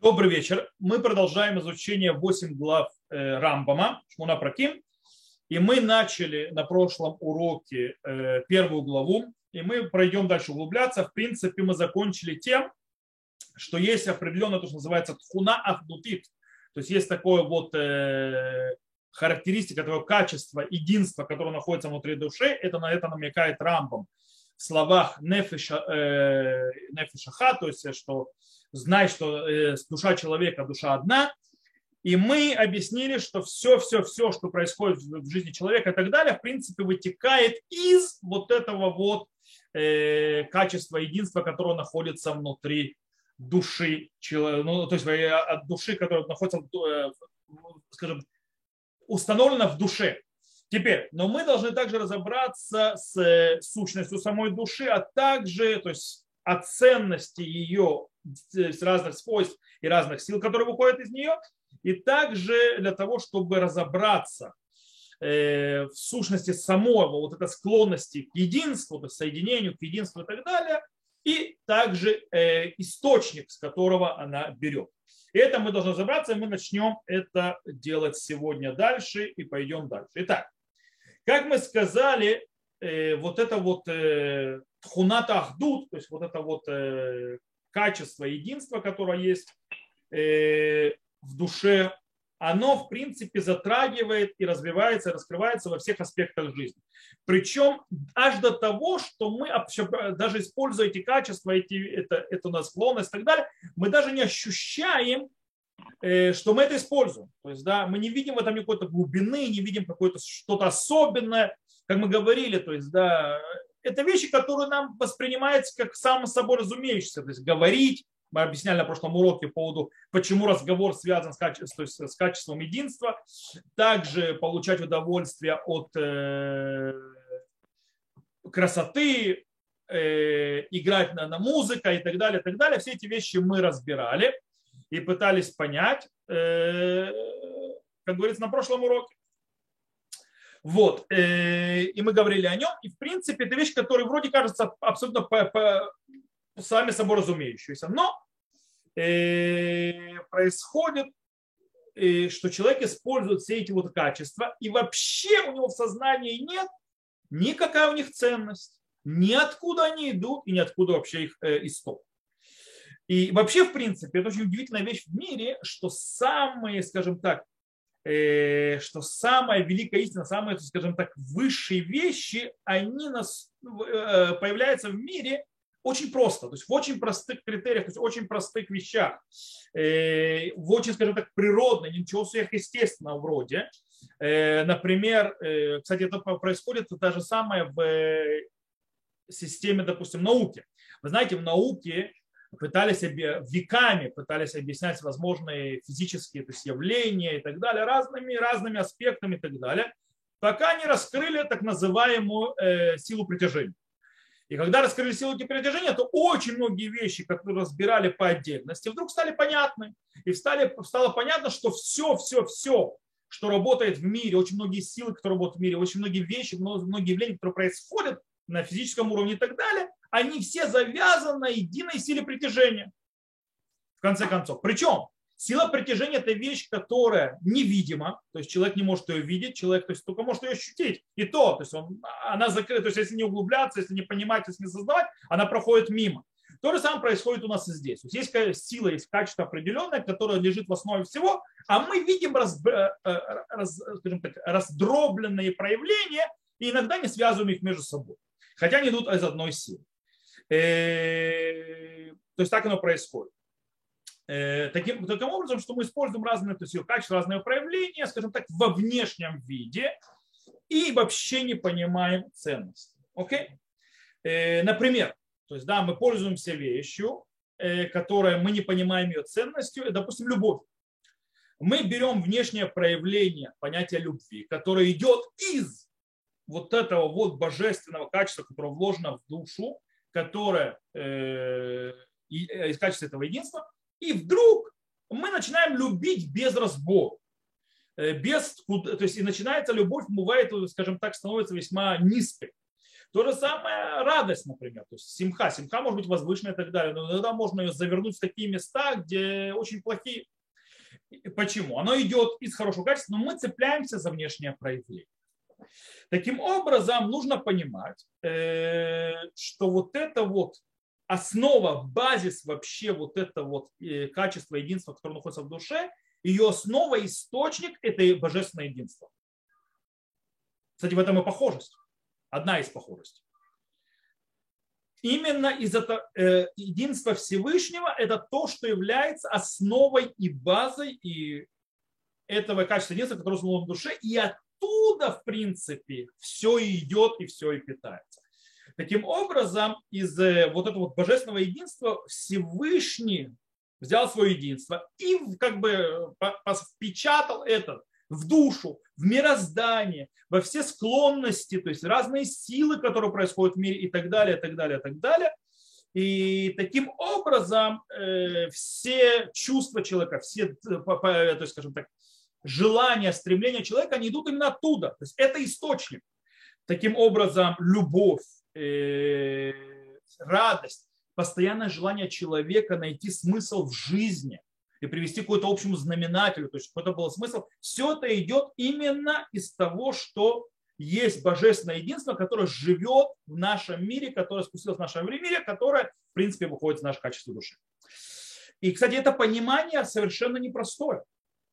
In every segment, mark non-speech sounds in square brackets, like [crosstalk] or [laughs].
Добрый вечер. Мы продолжаем изучение 8 глав э, Рамбама, Шмуна Праким. И мы начали на прошлом уроке э, первую главу, и мы пройдем дальше углубляться. В принципе, мы закончили тем, что есть определенное, то, что называется тхуна ахдутит. То есть есть такое вот э, характеристика, такое качество, единство, которое находится внутри души. Это на это намекает Рамбам в словах нефиша, э, нефишаха, то есть что знай, что э, душа человека, душа одна. И мы объяснили, что все, все, все, что происходит в жизни человека и так далее, в принципе, вытекает из вот этого вот э, качества единства, которое находится внутри души, ну, то есть э, от души, которая находится, э, скажем, установлена в душе. Теперь, но мы должны также разобраться с сущностью самой души, а также, то есть о ценности ее разных свойств и разных сил, которые выходят из нее, и также для того, чтобы разобраться э, в сущности самого вот этой склонности к единству, есть соединению, к единству и так далее, и также э, источник, с которого она берет. И это мы должны разобраться, и мы начнем это делать сегодня дальше и пойдем дальше. Итак, как мы сказали, э, вот это вот тхуната ахдут, то есть вот это вот качество единства, которое есть э, в душе, оно, в принципе, затрагивает и развивается, и раскрывается во всех аспектах жизни. Причем аж до того, что мы, даже используя эти качества, эти, это, это у склонность и так далее, мы даже не ощущаем, э, что мы это используем. То есть, да, мы не видим в этом никакой-то глубины, не видим какое-то что-то особенное, как мы говорили, то есть, да, это вещи, которые нам воспринимаются как само собой разумеющиеся. То есть говорить, мы объясняли на прошлом уроке по поводу, почему разговор связан с качеством, с качеством единства. Также получать удовольствие от э, красоты, э, играть на, на музыка и так далее, и так далее. Все эти вещи мы разбирали и пытались понять, э, как говорится на прошлом уроке. Вот. Э, и мы говорили о нем. И в принципе это вещь, которая вроде кажется абсолютно по, по, сами собой разумеющейся. Но э, происходит, э, что человек использует все эти вот качества, и вообще у него в сознании нет никакая у них ценность, ни откуда они идут и ни откуда вообще их исток. И вообще, в принципе, это очень удивительная вещь в мире, что самые, скажем так, Э, что самая великая истина, самые, скажем так, высшие вещи, они нас, э, появляются в мире очень просто, то есть в очень простых критериях, то есть в очень простых вещах, э, в очень, скажем так, природно, ничего сверхъестественного вроде. Например, кстати, это происходит то же самое в системе, допустим, науки. Вы знаете, в науке пытались веками пытались объяснять возможные физические то есть явления и так далее разными, разными аспектами и так далее, пока не раскрыли так называемую э, силу притяжения. И когда раскрыли силу притяжения, то очень многие вещи, которые разбирали по отдельности, вдруг стали понятны. И стали, стало понятно, что все, все, все, что работает в мире, очень многие силы, которые работают в мире, очень многие вещи, многие явления, которые происходят на физическом уровне и так далее, они все завязаны на единой силе притяжения. В конце концов. Причем сила притяжения – это вещь, которая невидима, то есть человек не может ее видеть, человек то есть, только может ее ощутить. И то, то есть он, она закрыта, то есть если не углубляться, если не понимать, если не создавать, она проходит мимо. То же самое происходит у нас и здесь. То есть есть сила, есть качество определенное, которое лежит в основе всего, а мы видим раз, э, э, раз, скажем так, раздробленные проявления и иногда не связываем их между собой. Хотя они идут из одной силы. Э, то есть так оно происходит. Э, таким, таким образом, что мы используем разные то есть ее качества, разные проявления, скажем так, во внешнем виде и вообще не понимаем ценности. Окей? Э, например, то есть, да, мы пользуемся вещью, которая мы не понимаем ее ценностью, допустим, любовь. Мы берем внешнее проявление понятия любви, которое идет из вот этого вот божественного качества, которое вложено в душу, которое э, э, из качества этого единства, и вдруг мы начинаем любить без разбора. Э, без, то есть и начинается любовь, бывает, скажем так, становится весьма низкой. То же самое радость, например. То есть симха. Симха может быть возвышенная и так далее. Но иногда можно ее завернуть в такие места, где очень плохие. Почему? Оно идет из хорошего качества, но мы цепляемся за внешнее проявление. Таким образом, нужно понимать, э, что вот это вот основа, базис вообще вот это вот э, качество единства, которое находится в душе, ее основа, источник – это божественное единство. Кстати, в этом и похожесть. Одна из похожестей. Именно из этого э, единства Всевышнего это то, что является основой и базой и этого качества единства, которое в душе, и оттуда, в принципе, все идет и все и питается. Таким образом, из э, вот этого вот божественного единства Всевышний взял свое единство и как бы впечатал это в душу, в мироздание, во все склонности, то есть разные силы, которые происходят в мире и так далее, и так далее, и так далее. И таким образом э, все чувства человека, все, э, то есть, скажем так, желания, стремления человека, они идут именно оттуда. То есть это источник. Таким образом, любовь, э, радость, постоянное желание человека найти смысл в жизни и привести к какому-то общему знаменателю, то есть какой-то был смысл, все это идет именно из того, что есть божественное единство, которое живет в нашем мире, которое спустилось в нашем мире, которое, в принципе, выходит из нашего качества души. И, кстати, это понимание совершенно непростое.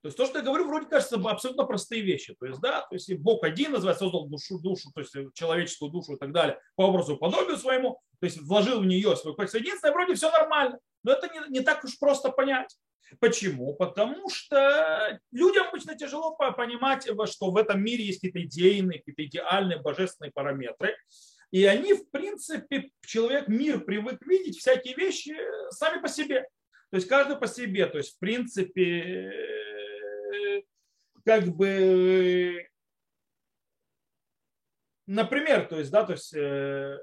То есть то, что я говорю, вроде кажется абсолютно простые вещи. То есть, да, то есть Бог один называется, создал душу, душу, то есть человеческую душу и так далее, по образу и подобию своему, то есть вложил в нее свой единства, и вроде все нормально. Но это не, не так уж просто понять. Почему? Потому что людям обычно тяжело понимать, что в этом мире есть какие-то идейные, какие-то идеальные божественные параметры. И они, в принципе, человек, мир привык видеть всякие вещи сами по себе. То есть каждый по себе. То есть, в принципе, как бы, например, то есть, да, то есть э,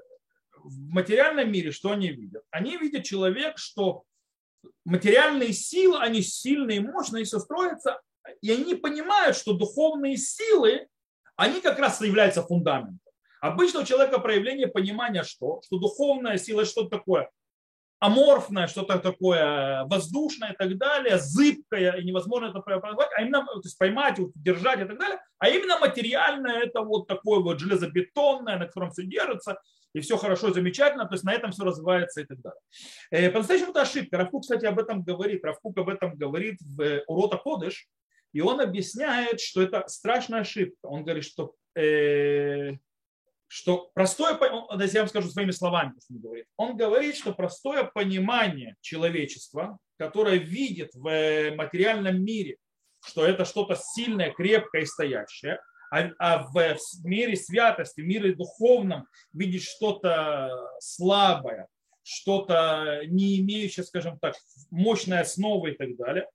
в материальном мире что они видят? Они видят человек, что материальные силы, они сильные, мощные, все строятся, и они понимают, что духовные силы, они как раз являются фундаментом. Обычно у человека проявление понимания что? Что духовная сила что такое? Аморфное, что-то такое воздушное и так далее, зыбкое, и невозможно это поймать, а именно то есть поймать, держать и так далее, а именно материальное это вот такое вот железобетонное, на котором все держится, и все хорошо замечательно, то есть на этом все развивается и так далее. Э, по-настоящему это ошибка. Равкук, кстати, об этом говорит. Равкук об этом говорит в э, Урота Кодыш, и он объясняет, что это страшная ошибка. Он говорит, что э, что простое, я вам скажу своими словами, что он говорит, он говорит, что простое понимание человечества, которое видит в э, материальном мире, что это что-то сильное, крепкое и стоящее, а, а в мире святости, в мире духовном видит что-то слабое, что-то не имеющее, скажем так, мощной основы и так далее.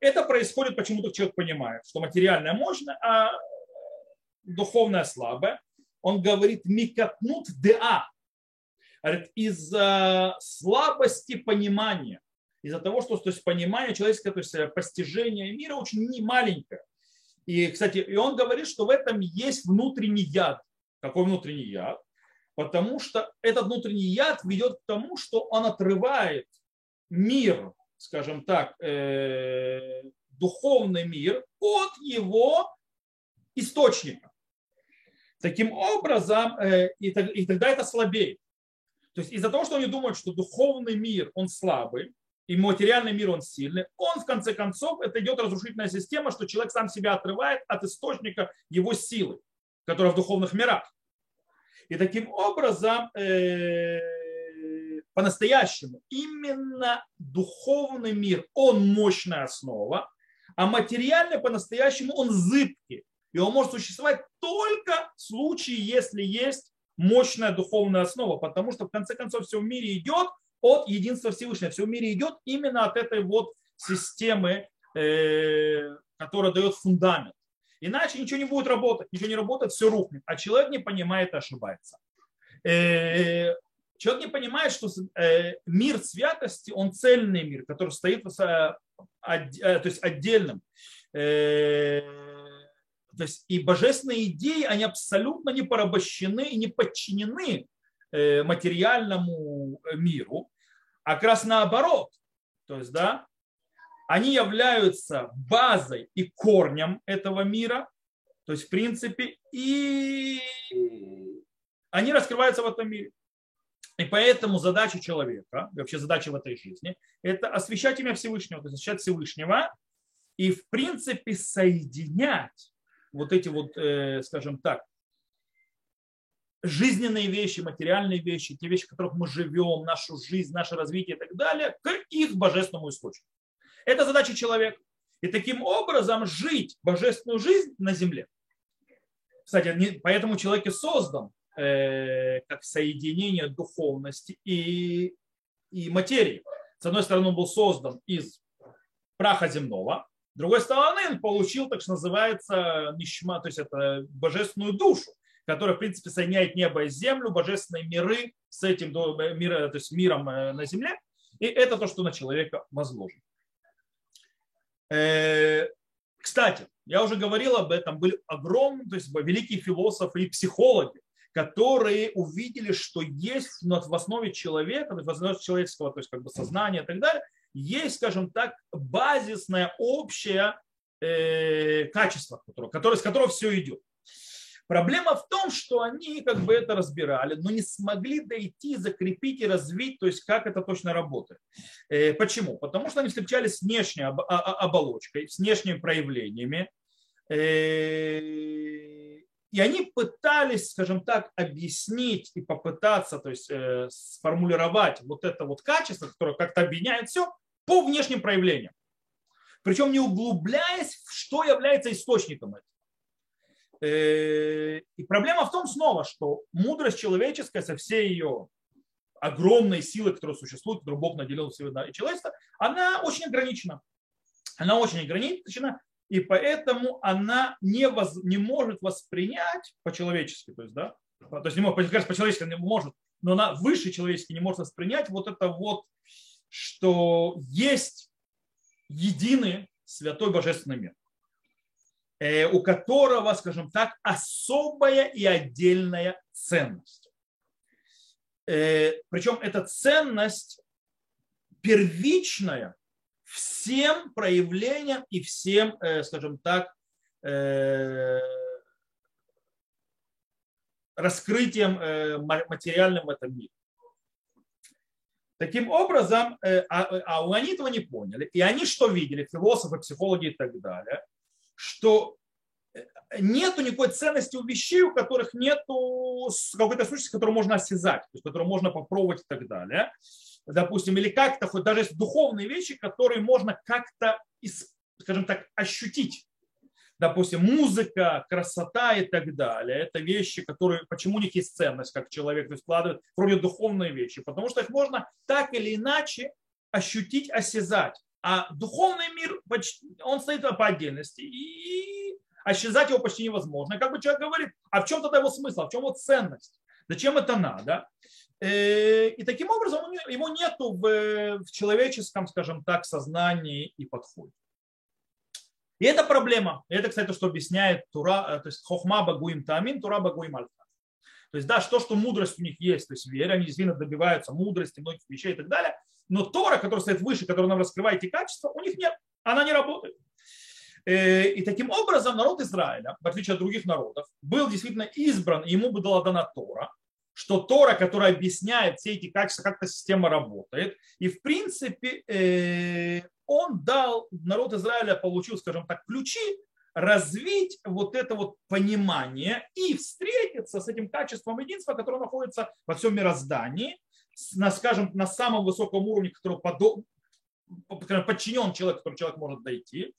Это происходит почему-то человек понимает, что материальное мощное, а духовное слабое он говорит микатнут деа. Из-за слабости понимания, из-за того, что то есть, понимание человеческое, то есть э, постижение мира очень маленькое. И, кстати, и он говорит, что в этом есть внутренний яд. Какой внутренний яд? Потому что этот внутренний яд ведет к тому, что он отрывает мир, скажем так, э, духовный мир от его источника. Таким образом, э, и тогда это слабеет. То есть из-за того, что они думают, что духовный мир, он слабый, и материальный мир, он сильный, он в конце концов, это идет разрушительная система, что человек сам себя отрывает от источника его силы, которая в духовных мирах. И таким образом, э, по-настоящему, именно духовный мир, он мощная основа, а материальный по-настоящему он зыбкий и он может существовать только в случае, если есть мощная духовная основа, потому что в конце концов все в мире идет от единства Всевышнего, все в мире идет именно от этой вот системы, э, которая дает фундамент. Иначе ничего не будет работать, ничего не работает, все рухнет. А человек не понимает и ошибается. Э, человек не понимает, что э, мир святости, он цельный мир, который стоит то есть отдельным то есть и божественные идеи, они абсолютно не порабощены и не подчинены э, материальному миру, а как раз наоборот. То есть, да, они являются базой и корнем этого мира, то есть, в принципе, и они раскрываются в этом мире. И поэтому задача человека, вообще задача в этой жизни, это освещать имя Всевышнего, то есть освещать Всевышнего и, в принципе, соединять вот эти вот, э, скажем так, жизненные вещи, материальные вещи, те вещи, в которых мы живем, нашу жизнь, наше развитие и так далее, к их божественному источнику. Это задача человека. И таким образом жить божественную жизнь на земле. Кстати, поэтому человек и создан э, как соединение духовности и, и материи. С одной стороны, он был создан из праха земного, с другой стороны, он получил, так что называется, нишма, то есть это божественную душу, которая, в принципе, соединяет небо и землю, божественные миры с этим миром, то есть миром э, на земле. И это то, что на человека возложено. Э, кстати, я уже говорил об этом, были огромные, то есть великие философы и психологи, которые увидели, что есть в основе человека, в основе человеческого то есть как бы сознания и так далее, есть, скажем так, базисное общее э, качество, которое, которое, с которого все идет. Проблема в том, что они как бы это разбирали, но не смогли дойти, закрепить и развить, то есть как это точно работает. Э, почему? Потому что они встречались с внешней а, а, оболочкой, с внешними проявлениями. Э, и они пытались, скажем так, объяснить и попытаться, то есть э, сформулировать вот это вот качество, которое как-то объединяет все, по внешним проявлениям. Причем не углубляясь, в что является источником этого. Э, и проблема в том снова, что мудрость человеческая со всей ее огромной силой, которая существует, которую Бог наделил всего и человечество, она очень ограничена. Она очень ограничена, и поэтому она не, воз, не может воспринять по-человечески, то есть, да, то есть не может, по-человечески не может, но она выше человечески не может воспринять вот это вот, что есть единый святой божественный мир. Э, у которого, скажем так, особая и отдельная ценность. Э, Причем эта ценность первичная всем проявлениям и всем, э, скажем так, раскрытием материальным в этом мире. Таким образом, а, а они этого не поняли. И они что видели, философы, психологи и так далее – что э, нету никакой ценности у вещей, у которых нету какой-то сущности, которую можно осязать, то есть, которую можно попробовать и так далее. Допустим, или как-то, хоть даже есть духовные вещи, которые можно как-то, скажем так, ощутить. Допустим, музыка, красота и так далее. Это вещи, которые, почему у них есть ценность, как человек вкладывает, вроде духовные вещи, потому что их можно так или иначе ощутить, осязать. А духовный мир, он стоит по отдельности, и исчезать его почти невозможно. как бы человек говорит, а в чем тогда его смысл, а в чем вот ценность? Зачем это надо? Э, и таким образом его нету в, в человеческом, скажем так, сознании и подходе. И это проблема. И это, кстати, то, что объясняет Тура, э, то есть Хохма Багуим Тамин, Тура Багуим Альфа. То есть, да, что, что мудрость у них есть, то есть вера, они действительно добиваются мудрости, многих вещей и так далее, но Тора, которая стоит выше, которая нам раскрывает эти качества, у них нет, она не работает. Э, и таким образом народ Израиля, в отличие от других народов, был действительно избран, и ему была дана Тора, что Тора, которая объясняет все эти качества, как эта система работает. И в принципе э, он дал, народ Израиля получил, скажем так, ключи развить вот это вот понимание и встретиться с этим качеством единства, которое находится во всем мироздании, на, скажем, на самом высоком уровне, который подо... подчинен человеку, который человек может дойти,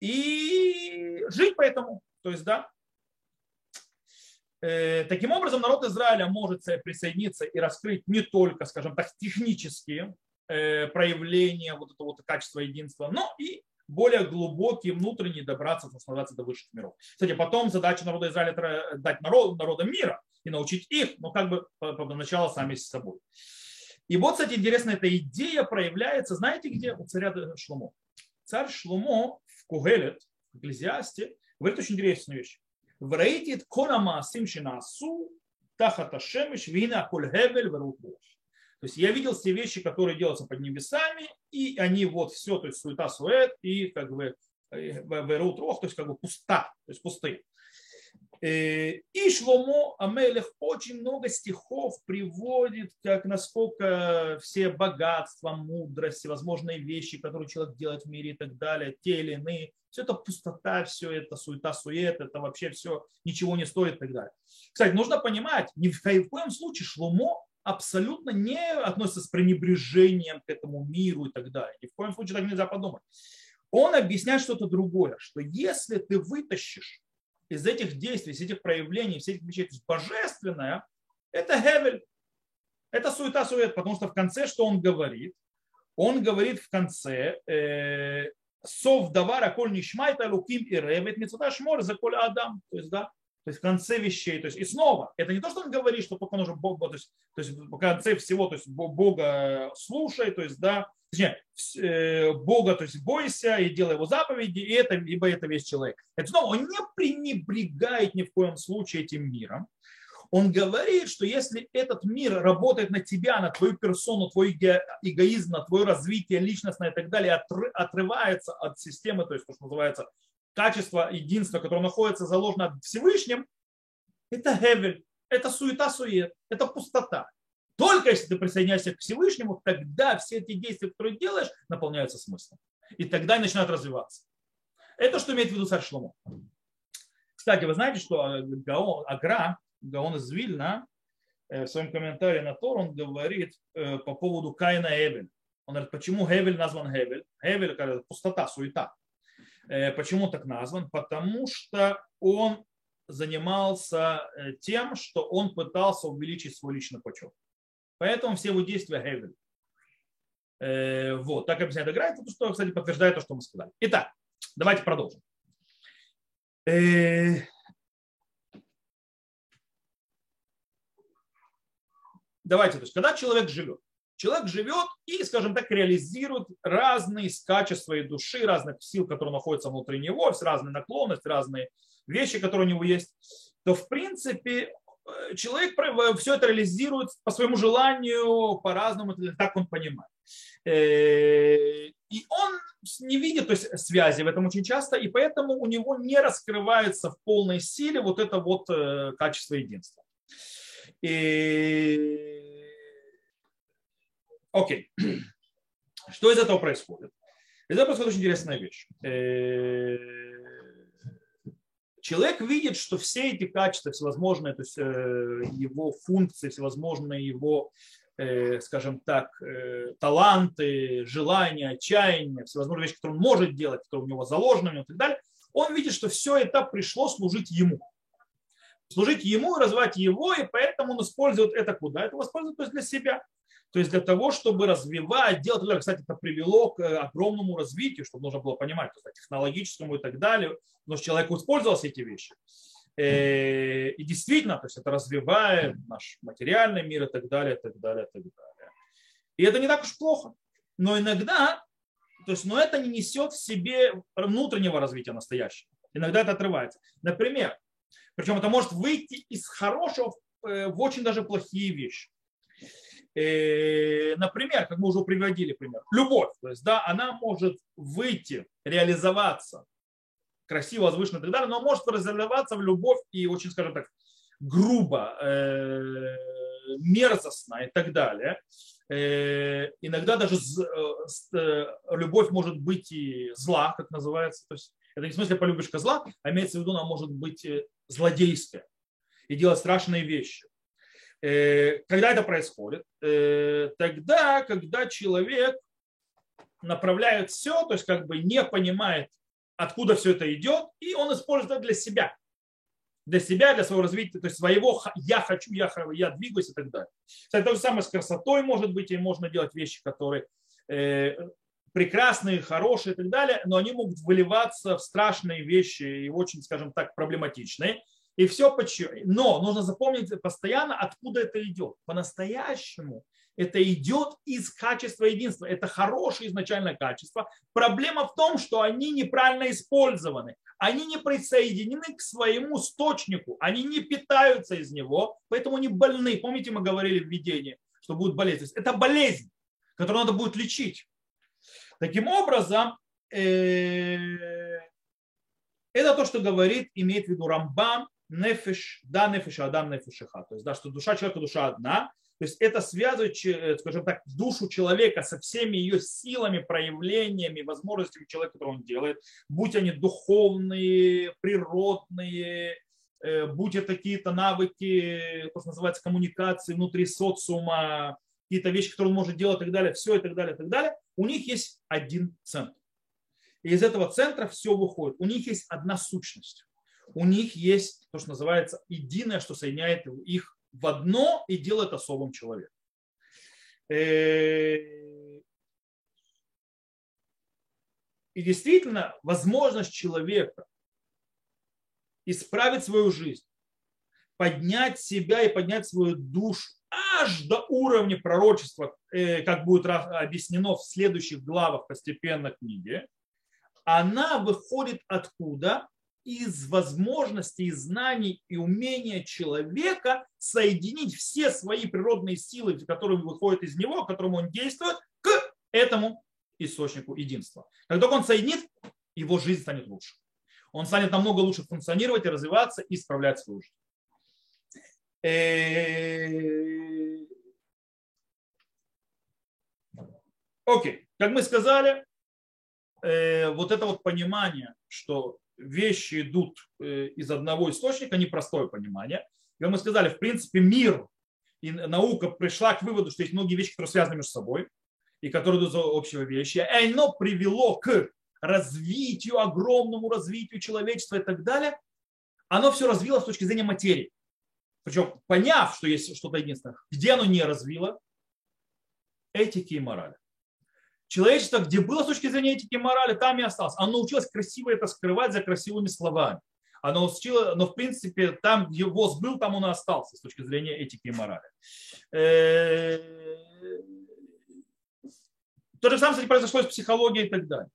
и жить по этому. То есть, да, э, Таким образом, народ Израиля может присоединиться и раскрыть не только, скажем так, технические э, проявления вот этого вот качества единства, но и более глубокие, внутренние, добраться, наслаждаться до высших миров. Кстати, потом задача народа Израиля дать народ, народам мира и научить их, но как бы начало сами с собой. И вот, кстати, интересно, эта идея проявляется, знаете где? У царя Шломо. Царь Шломо в Кугелет, в Экклезиасте, говорит очень интересную вещь. Враитит конама симшинасу тахата шемиш вина коль хевель То есть я видел все вещи, которые делаются под небесами, и они вот все, то есть суета сует, и как бы верут рох, то есть как бы пуста, то есть пустые. Э, и Шломо Амелех очень много стихов приводит, как насколько все богатства, мудрость, возможные вещи, которые человек делает в мире и так далее, те или иные, все это пустота, все это суета, сует, это вообще все ничего не стоит и так далее. Кстати, нужно понимать, ни в коем случае Шломо абсолютно не относится с пренебрежением к этому миру и так далее. Ни в коем случае так нельзя подумать. Он объясняет что-то другое, что если ты вытащишь из этих действий, из этих проявлений, из этих вещей, то есть божественное, это Хевель, это суета сует, потому что в конце что он говорит? Он говорит в конце, э, сов давара коль нишмайта луким и ревет мецута шмор за коль адам. То есть, да, то есть в конце вещей. То есть, и снова, это не то, что он говорит, что только нужно Бога, то есть, то есть в конце всего, то есть Бога слушай, то есть, да, точнее, э, Бога, то есть бойся и делай его заповеди, и это, ибо это весь человек. Это снова, он не пренебрегает ни в коем случае этим миром. Он говорит, что если этот мир работает на тебя, на твою персону, твой эгоизм, на твое развитие личностное и так далее, отрывается от системы, то есть то, что называется качество единства, которое находится заложено Всевышним, это Хевель, это суета-сует, это пустота. Только если ты присоединяешься к Всевышнему, тогда все эти действия, которые делаешь, наполняются смыслом. И тогда начинают развиваться. Это что имеет в виду царь Шломо. Кстати, вы знаете, что Гаон, Агра, Гаон из Вильна, э, в своем комментарии на Тор, он говорит э, по поводу Каина Эвель. Он говорит, почему Хевель назван Хевель? Хевель – пустота, суета. Э, почему так назван? Потому что он занимался тем, что он пытался увеличить свой личный почет. Поэтому все его действия Хевель. Э, вот, так объясняет играет, что, кстати, подтверждает то, что мы сказали. Итак, давайте продолжим. Э, давайте, то есть, когда человек живет, человек живет и, скажем так, реализирует разные качества своей души, разных сил, которые находятся внутри него, разные наклонности, разные вещи, которые у него есть, то, в принципе, Э, человек все это реализует по своему желанию, по-разному, так он понимает. Э, и он не видит то есть, связи в этом очень часто, и поэтому у него не раскрывается в полной силе вот это вот э, качество единства. И... Окей. [clears throat] Что из этого происходит? Из этого происходит очень интересная вещь человек видит, что все эти качества, всевозможные, то есть э, его функции, всевозможные его, э, скажем так, э, таланты, желания, отчаяния, всевозможные вещи, которые он может делать, которые у него заложены и так далее, он видит, что все это пришло служить ему. Служить ему развивать его, и поэтому он использует это куда? Это использует то есть для себя. То есть для того, чтобы развивать, делать, кстати, это привело к э, огромному развитию, чтобы нужно было понимать, есть, технологическому и так далее, что человек использовал эти вещи. Э, и действительно, то есть это развивает наш материальный мир и так далее, и так далее, и так далее. И это не так уж плохо. Но иногда, то есть, но это не несет в себе внутреннего развития настоящего. Иногда это отрывается. Например, причем это может выйти из хорошего э, в очень даже плохие вещи. Э, например, как мы уже приводили пример, любовь, то есть, да, она может выйти, реализоваться красиво, возвышенно и так далее, но может реализоваться в любовь и очень, скажем так, грубо, э, мерзостно и так далее. Э, иногда даже любовь может быть и зла, как называется. То есть это не в смысле полюбишь козла, а имеется в виду, она может быть злодейская и делать страшные вещи. Э, когда это происходит? Э, тогда, когда человек направляет все, то есть как бы не понимает, откуда все это идет, и он использует это для себя. Для себя, для своего развития, то есть своего «я хочу», «я, я двигаюсь» и так далее. Кстати, то же самое с красотой может быть, и можно делать вещи, которые э, прекрасные, хорошие и так далее, но они могут выливаться в страшные вещи и очень, скажем так, проблематичные. И все почему. Но нужно запомнить постоянно, откуда это идет. По-настоящему это идет из качества единства. Это хорошее изначальное качество. Проблема в том, что они неправильно использованы. Они не присоединены к своему источнику. Они не питаются из него, поэтому они больны. Помните, мы говорили в видении, что будет болезнь. Это болезнь, которую надо будет лечить. Таким образом, э, это то, что говорит, имеет в виду Рамбам, нефиш, да, нефиш, адам, нефишиха. То есть, да, что душа человека, душа одна. То есть это связывает, э, скажем так, душу человека со всеми ее силами, проявлениями, возможностями человека, которые он делает, будь они духовные, природные, э, будь это какие-то навыки, то, что называется, коммуникации внутри социума, какие-то вещи, которые он может делать и так далее, все и так далее, и так далее, у них есть один центр. И из этого центра все выходит. У них есть одна сущность. У них есть то, что называется единое, что соединяет их в одно и делает особым человеком. Э, и действительно, возможность человека исправить свою жизнь, поднять себя и поднять свою душу аж до уровня пророчества, э, как будет объяснено в следующих главах постепенно книги, она выходит откуда? Из возможностей, знаний и умения человека соединить все свои природные силы, которые выходят из него, которым он действует, к этому источнику единства. Как только он соединит, его жизнь станет лучше. Он станет намного лучше функционировать и развиваться и исправлять свою жизнь. Э, окей, как мы сказали, Э, вот это вот понимание, что вещи идут э, из одного источника, непростое понимание. Как мы сказали, в принципе, мир и наука пришла к выводу, что есть многие вещи, которые связаны между собой и которые идут за общего вещи. И оно привело к развитию, огромному развитию человечества и так далее. Оно все развило с точки зрения материи. Причем, поняв, что есть что-то единственное, где оно не развило? Этики и морали. Человечество, где было с точки зрения этики и морали, там и осталось. Оно научилось красиво это скрывать за красивыми словами. Оно учило, но в принципе там, где ВОЗ был, там он и остался с точки зрения этики и морали. Э, то же самое, кстати, произошло с психологией и так далее.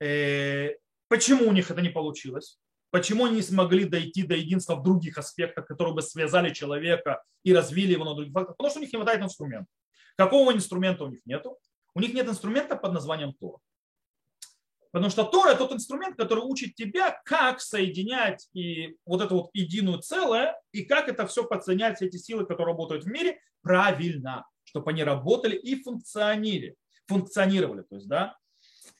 Э, почему у них это не получилось? Почему они не смогли дойти до единства в других аспектах, которые бы связали человека и развили его на других фактах? Потому что у них не хватает инструмента. Какого инструмента у них нету? У них нет инструмента под названием Тора. Потому что Тора – это тот инструмент, который учит тебя, как соединять и вот это вот единую целое, и как это все подсоединять, эти силы, которые работают в мире, правильно, чтобы они работали и функционировали. функционировали то есть, да.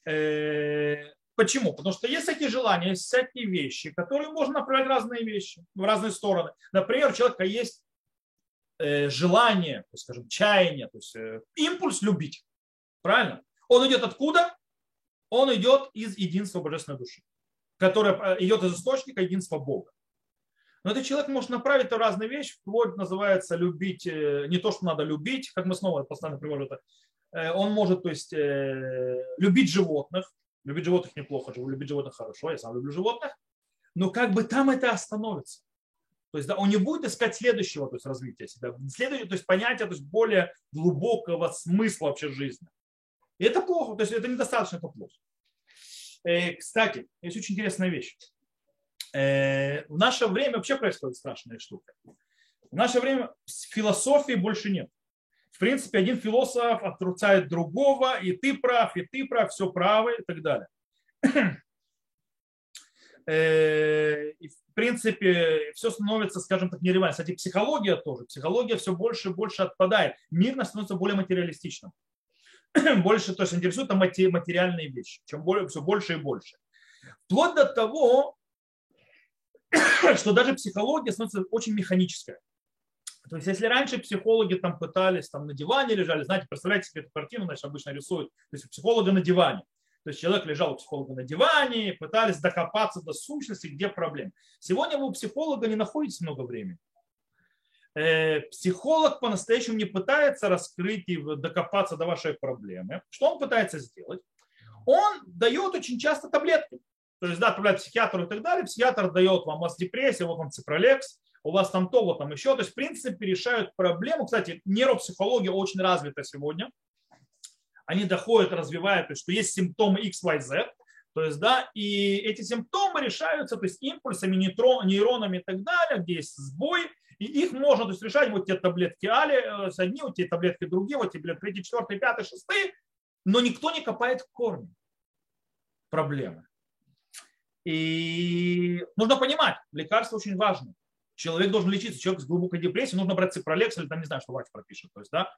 Э, почему? Потому что есть всякие желания, есть всякие вещи, которые можно направлять в разные вещи, в разные стороны. Например, у человека есть э, желание, скажем, чаяние, то есть э, импульс любить. Правильно? Он идет откуда? Он идет из единства божественной души, которая э, идет из источника единства Бога. Но этот человек может направить разные вещи, вплоть называется любить, э, не то, что надо любить, как мы снова постоянно привожу это, э, он может, то есть, любить животных, любить животных неплохо, любить животных хорошо, я сам люблю животных, но как бы там это остановится. То есть да, он не будет искать следующего то есть, развития себя, следующего, то есть понятия то есть, более глубокого смысла вообще жизни. И это плохо, то есть это недостаточно, это плохо. Э, кстати, есть очень интересная вещь. Э, в наше время вообще происходит страшная штука. В наше время философии больше нет. В принципе, один философ отрицает другого, и ты прав, и ты прав, все правы и так далее. Э, и в принципе, все становится, скажем так, нерелевантным. Кстати, психология тоже. Психология все больше и больше отпадает. Мир становится более материалистичным. [clears throat] больше то есть интересуют там материальные вещи, чем более, все больше и больше. Вплоть до того, [clears throat] что даже психология становится очень механическая. То есть, если раньше психологи там пытались там на диване лежали, знаете, представляете себе эту картину, значит, обычно рисуют, то есть психолога на диване. То есть человек лежал у психолога на диване, пытались докопаться до сущности, где проблема. Сегодня вы у психолога не находитесь много времени. Э, психолог по-настоящему не пытается раскрыть и докопаться до вашей проблемы. Что он пытается сделать? Он дает очень часто таблетки. То есть, да, отправляет психиатру и так далее. Психиатр дает вам, у вас депрессия, вот вам ципролекс, у вас там то, вот там еще. То есть, в принципе, решают проблему. Кстати, нейропсихология очень развита сегодня. Они доходят, развивают, то есть, что есть симптомы X, Y, Z. То есть, да, и эти симптомы решаются, то есть импульсами, нейронами и так далее, где есть сбой, и их можно то есть, решать, вот те таблетки Али, э, одни, вот те таблетки другие, вот те таблетки третьи, четвертые, пятые, шестые, но никто не копает в корне проблемы. И нужно понимать, лекарство очень важно. Человек должен лечиться, человек с глубокой депрессией, нужно брать ципролекс или там не знаю, что врач пропишет. То есть, да,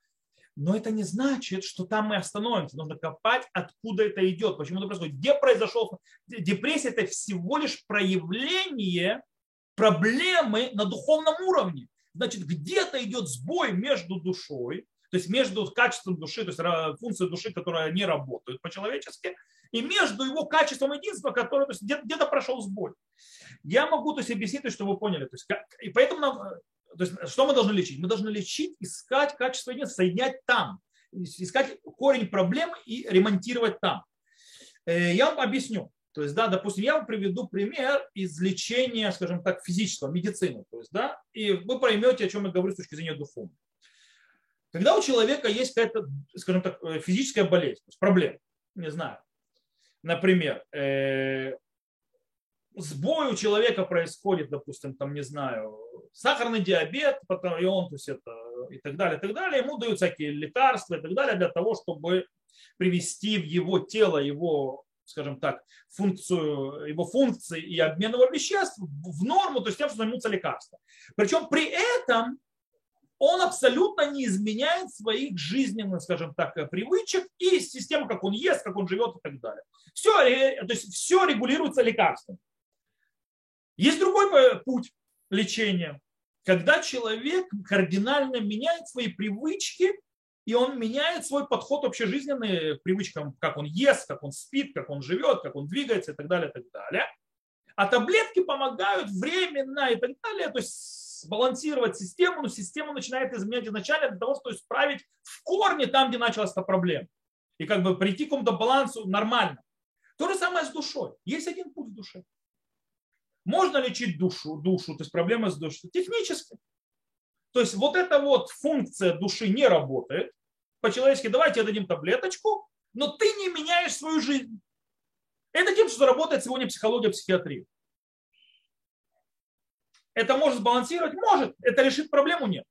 но это не значит, что там мы остановимся. Нужно копать, откуда это идет, почему это происходит. Где произошел депрессия? Это всего лишь проявление проблемы на духовном уровне. Значит, где-то идет сбой между душой, то есть между качеством души, то есть функцией души, которая не работает по-человечески, и между его качеством единства, которое то есть, где-то прошел сбой. Я могу то есть, объяснить, чтобы вы поняли. То есть, и поэтому нам, то есть, что мы должны лечить? Мы должны лечить, искать качество единства, соединять там, искать корень проблемы и ремонтировать там. Э, я вам объясню. То есть, да, допустим, я вам приведу пример из лечения, скажем так, физического, медицины. То есть, да, и вы поймете, о чем я говорю с точки зрения духовной. Когда у человека есть какая-то, скажем так, э, физическая болезнь, то есть проблема, не знаю, например, э, сбой у человека происходит, допустим, там, не знаю, сахарный диабет, потом, и он, то есть это, и так далее, и так далее, ему дают всякие лекарства и так далее для того, чтобы привести в его тело его скажем так, функцию, его функции и обмен его веществ в норму, то есть тем, что займутся лекарства. Причем при этом он абсолютно не изменяет своих жизненных, скажем так, привычек и системы, как он ест, как он живет и так далее. Все, то есть все регулируется лекарством. Есть другой путь лечения, когда человек кардинально меняет свои привычки и он меняет свой подход общежизненный к привычкам, как он ест, как он спит, как он живет, как он двигается и так далее, и так далее. А таблетки помогают временно и так далее, то есть сбалансировать систему, но система начинает изменять изначально для того, чтобы исправить в корне там, где началась эта проблема. И как бы прийти к какому-то балансу нормально. То же самое с душой. Есть один путь в душе. Можно лечить душу, душу, то есть проблемы с душой технически. То есть вот эта вот функция души не работает. По-человечески давайте дадим таблеточку, но ты не меняешь свою жизнь. Это тем, что работает сегодня психология, психиатрия. Это может сбалансировать? Может. Это решит проблему? Нет.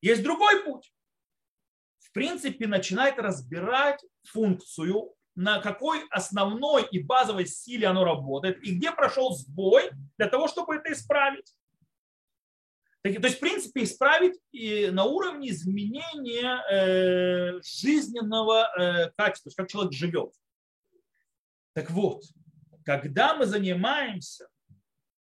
Есть другой путь. В принципе, начинает разбирать функцию, на какой основной и базовой силе оно работает, и где прошел сбой для того, чтобы это исправить. То есть, в принципе, исправить и на уровне изменения э, жизненного э, качества, как человек живет. Так вот, когда мы занимаемся,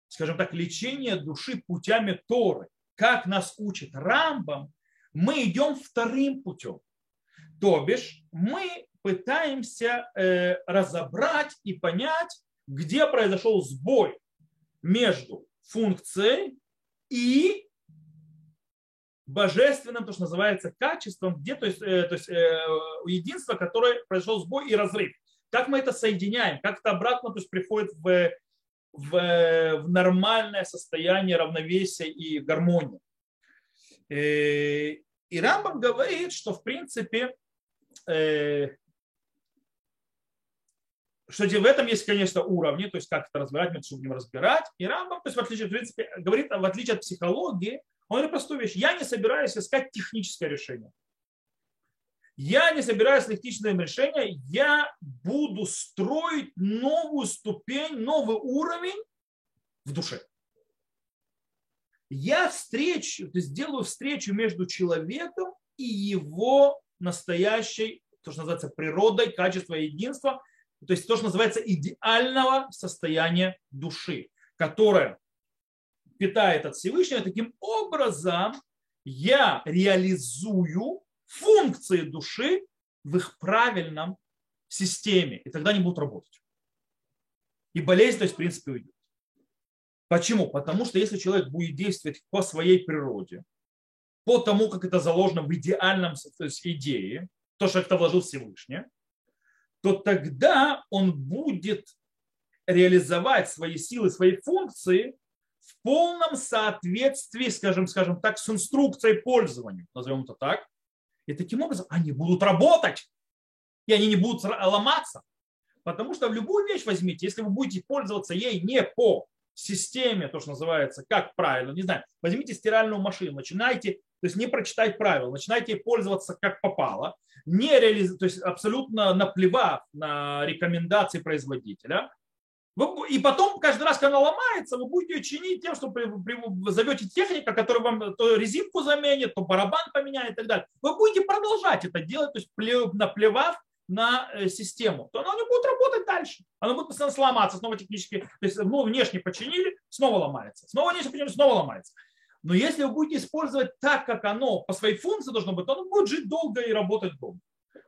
скажем так, лечением души путями Торы, как нас учит Рамбам, мы идем вторым путем. То бишь, мы пытаемся э, разобрать и понять, где произошел сбой между функцией и божественным, то, что называется, качеством, где то есть, э, то есть э, единство, которое произошел сбой и разрыв. Как мы это соединяем, как это обратно то есть, приходит в, в, в нормальное состояние равновесия и гармонии. Э, и Рамбам говорит, что в принципе э, что в этом есть, конечно, уровни, то есть как это разбирать, мы это будем разбирать. И Рамбам, то есть в отличие, в принципе, говорит, в отличие от психологии, он говорит простую вещь. Я не собираюсь искать техническое решение. Я не собираюсь техническое решение. Я буду строить новую ступень, новый уровень в душе. Я встречу, то есть сделаю встречу между человеком и его настоящей, то, что называется природой, качество единства, то есть то, что называется идеального состояния души, которое питает от Всевышнего, таким образом я реализую функции души в их правильном системе, и тогда они будут работать. И болезнь, то есть, в принципе, уйдет. Почему? Потому что если человек будет действовать по своей природе, по тому, как это заложено в идеальном то есть, идее, то, что это вложил Всевышний, то тогда он будет реализовать свои силы, свои функции в полном соответствии, скажем, скажем так, с инструкцией пользования, назовем это так. И таким образом они будут работать, и они не будут ломаться. Потому что в любую вещь возьмите, если вы будете пользоваться ей не по системе, то, что называется, как правильно, не знаю, возьмите стиральную машину, начинайте, то есть не прочитать правила, начинайте пользоваться как попало, не реализ... то есть абсолютно наплевав на рекомендации производителя, и потом, каждый раз, когда она ломается, вы будете ее чинить тем, что зовете техника, который вам то резинку заменит, то барабан поменяет и так далее. Вы будете продолжать это делать, то есть наплевав на э, систему, то она не будет работать дальше. Она будет постоянно сломаться, снова технически, то есть ну, внешне починили, снова ломается. Снова внешне починили, снова ломается. Но если вы будете использовать так, как оно по своей функции должно быть, то оно будет жить долго и работать долго.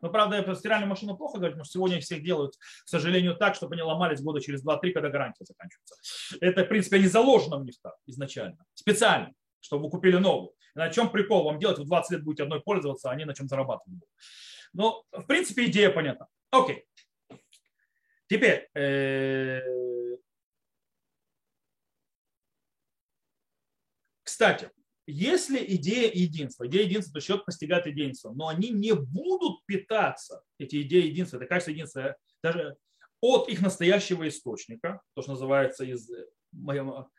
Но, правда, про стиральную машину плохо говорить, что сегодня всех делают, к сожалению, так, чтобы они ломались года через 2-3, когда гарантия заканчивается. Это, в принципе, не заложено в них так изначально, специально, чтобы вы купили новую. На чем прикол вам делать? Вы 20 лет будете одной пользоваться, а они на чем зарабатывать будут. Но, в принципе, идея понятна. Окей. Теперь, э, кстати, если идея единства, идея единства, то человек постигает единство, но они не будут питаться, эти идеи единства, это качество единства, даже от их настоящего источника, то, что называется из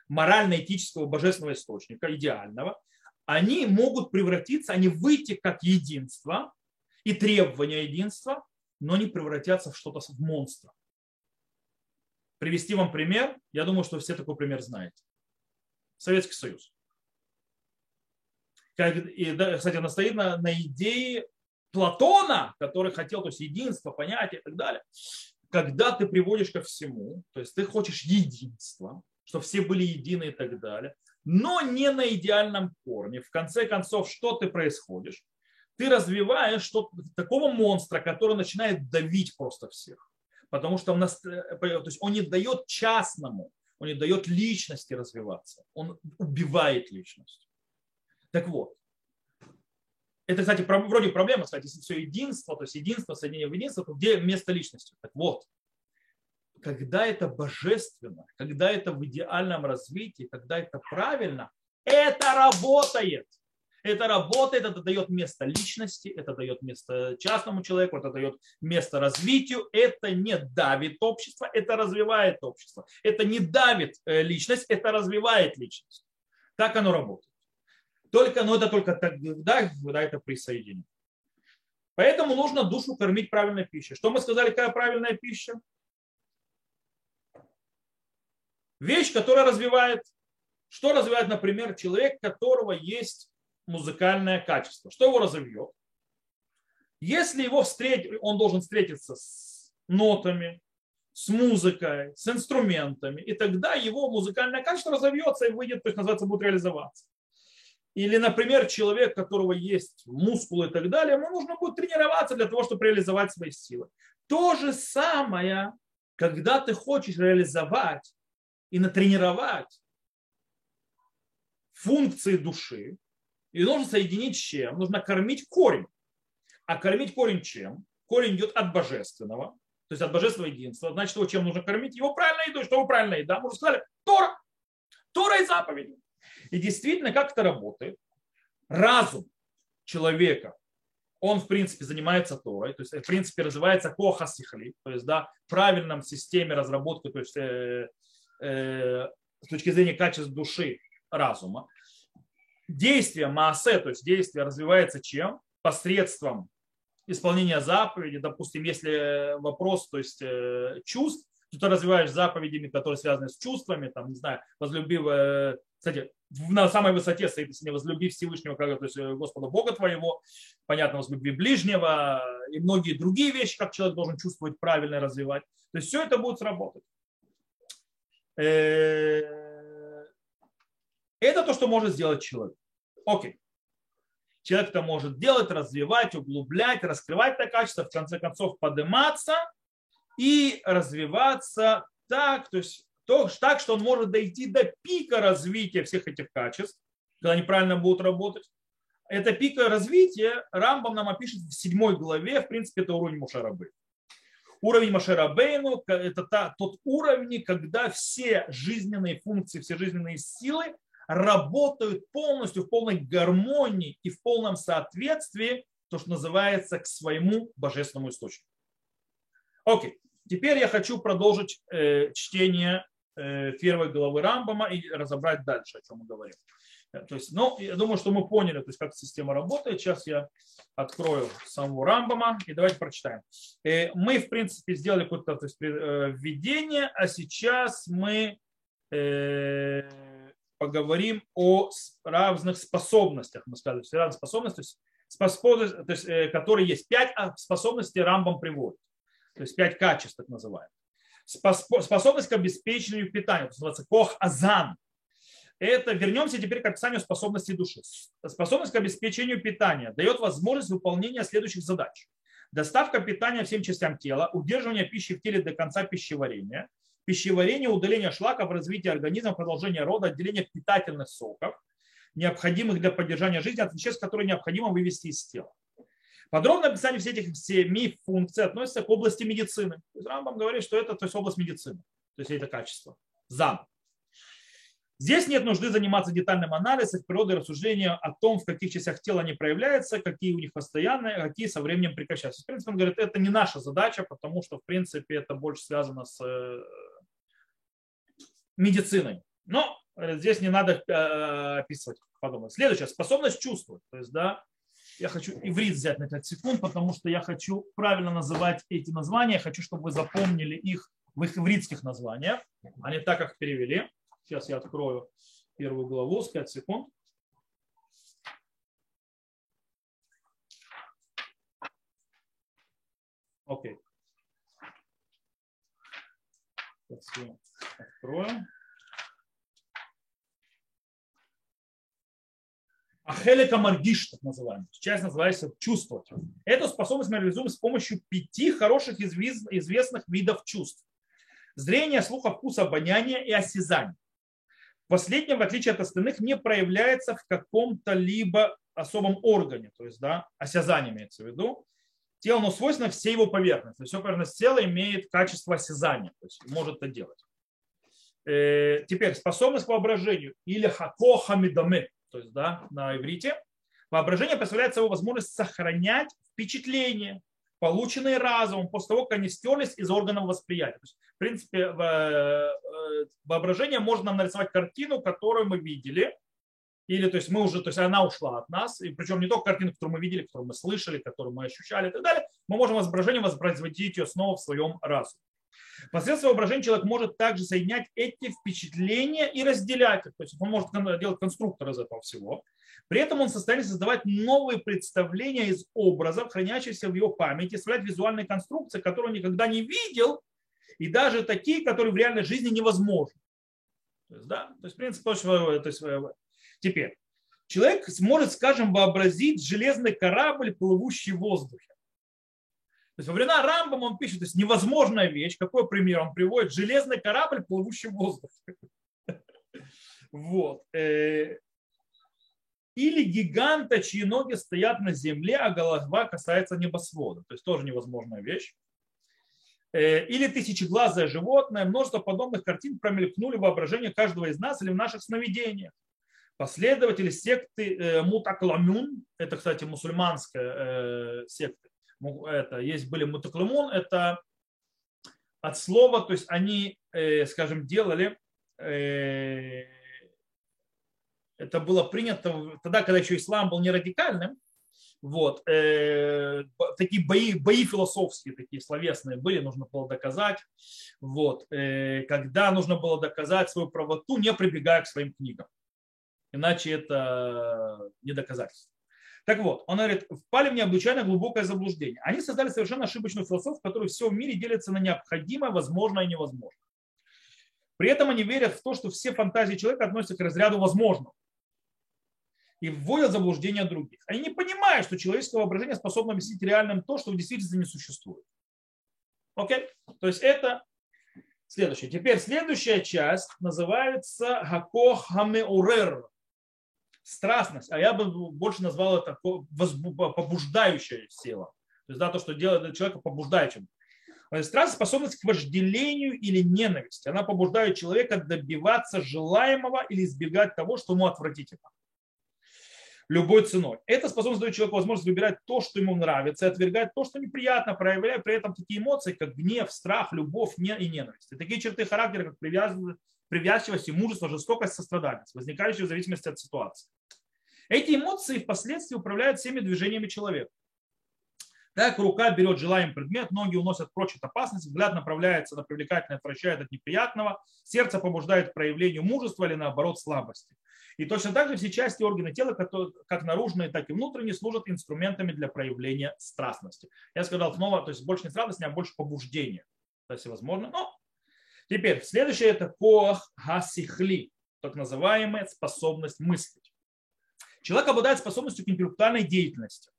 морально-этического божественного источника, идеального, они могут превратиться, они выйти как единство и требования единства, но не превратятся в что-то в монстра. Привести вам пример, я думаю, что все такой пример знаете. Советский Союз. И, кстати, она стоит на, на идее Платона, который хотел, то есть единство, понятие и так далее. Когда ты приводишь ко всему, то есть ты хочешь единства, чтобы все были едины и так далее, но не на идеальном корне. В конце концов, что ты происходишь? Ты развиваешь что такого монстра, который начинает давить просто всех. Потому что он, то есть он не дает частному, он не дает личности развиваться. Он убивает личность. Так вот, это, кстати, вроде проблема, кстати, если все единство, то есть единство, соединение в единство, то где место личности? Так вот, когда это божественно, когда это в идеальном развитии, когда это правильно, это работает. Это работает, это дает место личности, это дает место частному человеку, это дает место развитию, это не давит общество, это развивает общество. Это не давит э, личность, это развивает личность. Так оно работает. Только, но это только тогда, когда это присоединено. Поэтому нужно душу кормить правильной пищей. Что мы сказали, какая правильная пища? Вещь, которая развивает, что развивает, например, человек, которого есть музыкальное качество. Что его разовьет? Если его встретить, он должен встретиться с нотами, с музыкой, с инструментами, и тогда его музыкальное качество разовьется и выйдет, то есть называется, будет реализоваться. Или, например, человек, у которого есть мускулы и так далее, ему нужно будет тренироваться для того, чтобы реализовать свои силы. То же самое, когда ты хочешь реализовать и натренировать функции души, и нужно соединить с чем? Нужно кормить корень. А кормить корень чем? Корень идет от божественного, то есть от божественного единства. Значит, его чем нужно кормить? Его правильной едой. Что его правильная еда? Мы уже сказали, Тора. Тора и заповеди. И действительно, как это работает? Разум человека, он, в принципе, занимается Торой, то есть, в принципе, развивается коха сихли, то есть, да, в правильном системе разработки, то есть, э, э, с точки зрения качества души разума. Действие маасе, то есть действие развивается чем? Посредством исполнения заповеди, допустим, если вопрос, то есть э, чувств, то ты развиваешь заповедями, которые связаны с чувствами, там, не знаю, возлюбив, э, кстати, на самой высоте стоит, если не возлюби Всевышнего, как, то есть э, Господа Бога твоего, понятно, возлюби ближнего и многие другие вещи, как человек должен чувствовать правильно развивать. То есть все это будет сработать. Э, это то, что может сделать человек. Окей. Человек это может делать, развивать, углублять, раскрывать это качество, в конце концов подниматься и развиваться так, то есть то, так, что он может дойти до пика развития всех этих качеств, когда они правильно будут работать. Это пика развития Рамбам нам опишет в седьмой главе, в принципе, это уровень Мушарабы. Уровень Машерабейну – это та, тот уровень, когда все жизненные функции, все жизненные силы работают полностью в полной гармонии и в полном соответствии, то, что называется, к своему божественному источнику. Окей, теперь я хочу продолжить э, чтение первой главы Рамбама и разобрать дальше, о чем мы говорим. То есть, ну, я думаю, что мы поняли, то есть, как система работает. Сейчас я открою самого Рамбама и давайте прочитаем. Э, мы, в принципе, сделали какое-то то есть, э, введение, а сейчас мы э, поговорим о разных способностях. Мы сказали, все разные способности, способности, то есть, которые есть. Пять а, способностей Рамбам приводит. То есть пять качеств, так называемых. Способность к обеспечению питания, называется кох азан это вернемся теперь к описанию способностей души. Способность к обеспечению питания дает возможность выполнения следующих задач. Доставка питания всем частям тела, удерживание пищи в теле до конца пищеварения, пищеварение, удаление шлаков, развитие организма, продолжение рода, отделение питательных соков, необходимых для поддержания жизни, от веществ, которые необходимо вывести из тела. Подробное описание всех этих семи функций относится к области медицины. То есть Рамбам говорит, что это то есть область медицины, то есть это качество. Зам. Здесь нет нужды заниматься детальным анализом природы рассуждения о том, в каких частях тела они проявляются, какие у них постоянные, а какие со временем прекращаются. В принципе, он говорит, это не наша задача, потому что, в принципе, это больше связано с э, медициной. Но э, здесь не надо э, описывать подобное. Следующее, способность чувствовать. То есть, да, я хочу иврит взять на 5 секунд, потому что я хочу правильно называть эти названия, я хочу, чтобы вы запомнили их в их ивритских названиях, а не так, как перевели. Сейчас я открою первую главу с 5 секунд. Окей. Сейчас открою. Ахелика маргиш, так называемый. Часть называется чувствовать. Эту способность мы реализуем с помощью пяти хороших известных видов чувств. Зрение, слуха, вкус, обоняние и осязание. Последнее, в отличие от остальных, не проявляется в каком-то либо особом органе, то есть да, осязание имеется в виду. Тело, оно свойственно всей его поверхности. Все поверхность тела имеет качество осязания, то есть может это делать. Э, теперь способность к воображению или хако хамидаме, то есть да, на иврите. Воображение представляет собой возможность сохранять впечатление, полученные разумом после того, как они стерлись из органов восприятия. То есть, в принципе, э, воображение можно нам нарисовать картину, которую мы видели, или то есть мы уже, то есть она ушла от нас, и причем не только картину, которую мы видели, которую мы слышали, которую мы ощущали и так далее, мы можем воображение воспроизводить ее снова в своем разуме. Посредством воображения человек может также соединять эти впечатления и разделять их. То есть он может делать конструктор из этого всего. При этом он в состоянии создавать новые представления из образов, хранящихся в его памяти, составлять визуальные конструкции, которые он никогда не видел, и даже такие, которые в реальной жизни невозможны. То есть, да, то есть, в принципе, то, что, то есть, теперь, человек сможет, скажем, вообразить железный корабль, плывущий в воздухе. То есть во времена Рамбам он пишет, то есть невозможная вещь, какой пример он приводит, железный корабль, плывущий в воздухе. [laughs] Вот. Э, или гиганта, чьи ноги стоят на земле, а голова касается небосвода. То есть тоже невозможная вещь. Э, или тысячеглазое животное. Множество подобных картин промелькнули в воображении каждого из нас или в наших сновидениях. Последователи секты э, Мутакламюн, это, кстати, мусульманская секта, это, есть были мутаклумун, это от слова, то есть они, э, скажем, делали, э, это было принято тогда, когда еще ислам был не радикальным, вот, э, такие бои, бои философские, такие словесные были, нужно было доказать, вот, когда нужно было доказать свою правоту, не прибегая к своим книгам, иначе это не доказательство. Так вот, он говорит, впали в необычайно глубокое заблуждение. Они создали совершенно ошибочную философию, в которой все в мире делится на необходимое, возможное и невозможное. При этом они верят в то, что все фантазии человека относятся к разряду возможного и вводят заблуждение других. Они не понимают, что человеческое воображение способно объяснить реальным то, что в действительности не существует. Окей? То есть это следующее. Теперь следующая часть называется Хакох Хамеурер страстность, а я бы больше назвал это побуждающая сила. То есть да, то, что делает человека побуждающим. Страсть – способность к вожделению или ненависти. Она побуждает человека добиваться желаемого или избегать того, что ему отвратительно. Любой ценой. Эта способность дает человеку возможность выбирать то, что ему нравится, и отвергать то, что неприятно, проявляя при этом такие эмоции, как гнев, страх, любовь и ненависть. И такие черты характера, как привязчивость, мужество, жестокость, сострадательность, возникающие в зависимости от ситуации. Эти эмоции впоследствии управляют всеми движениями человека. Так рука берет желаемый предмет, ноги уносят прочь от опасности, взгляд направляется на привлекательное, отвращает от неприятного, сердце побуждает к проявлению мужества или наоборот слабости. И точно так же все части органы тела, как наружные, так и внутренние, служат инструментами для проявления страстности. Я сказал снова, то есть больше не страстности, а больше побуждения. Если возможно. Но теперь следующее это коах гасихли, так называемая способность мыслить. Человек обладает способностью к интеллектуальной деятельности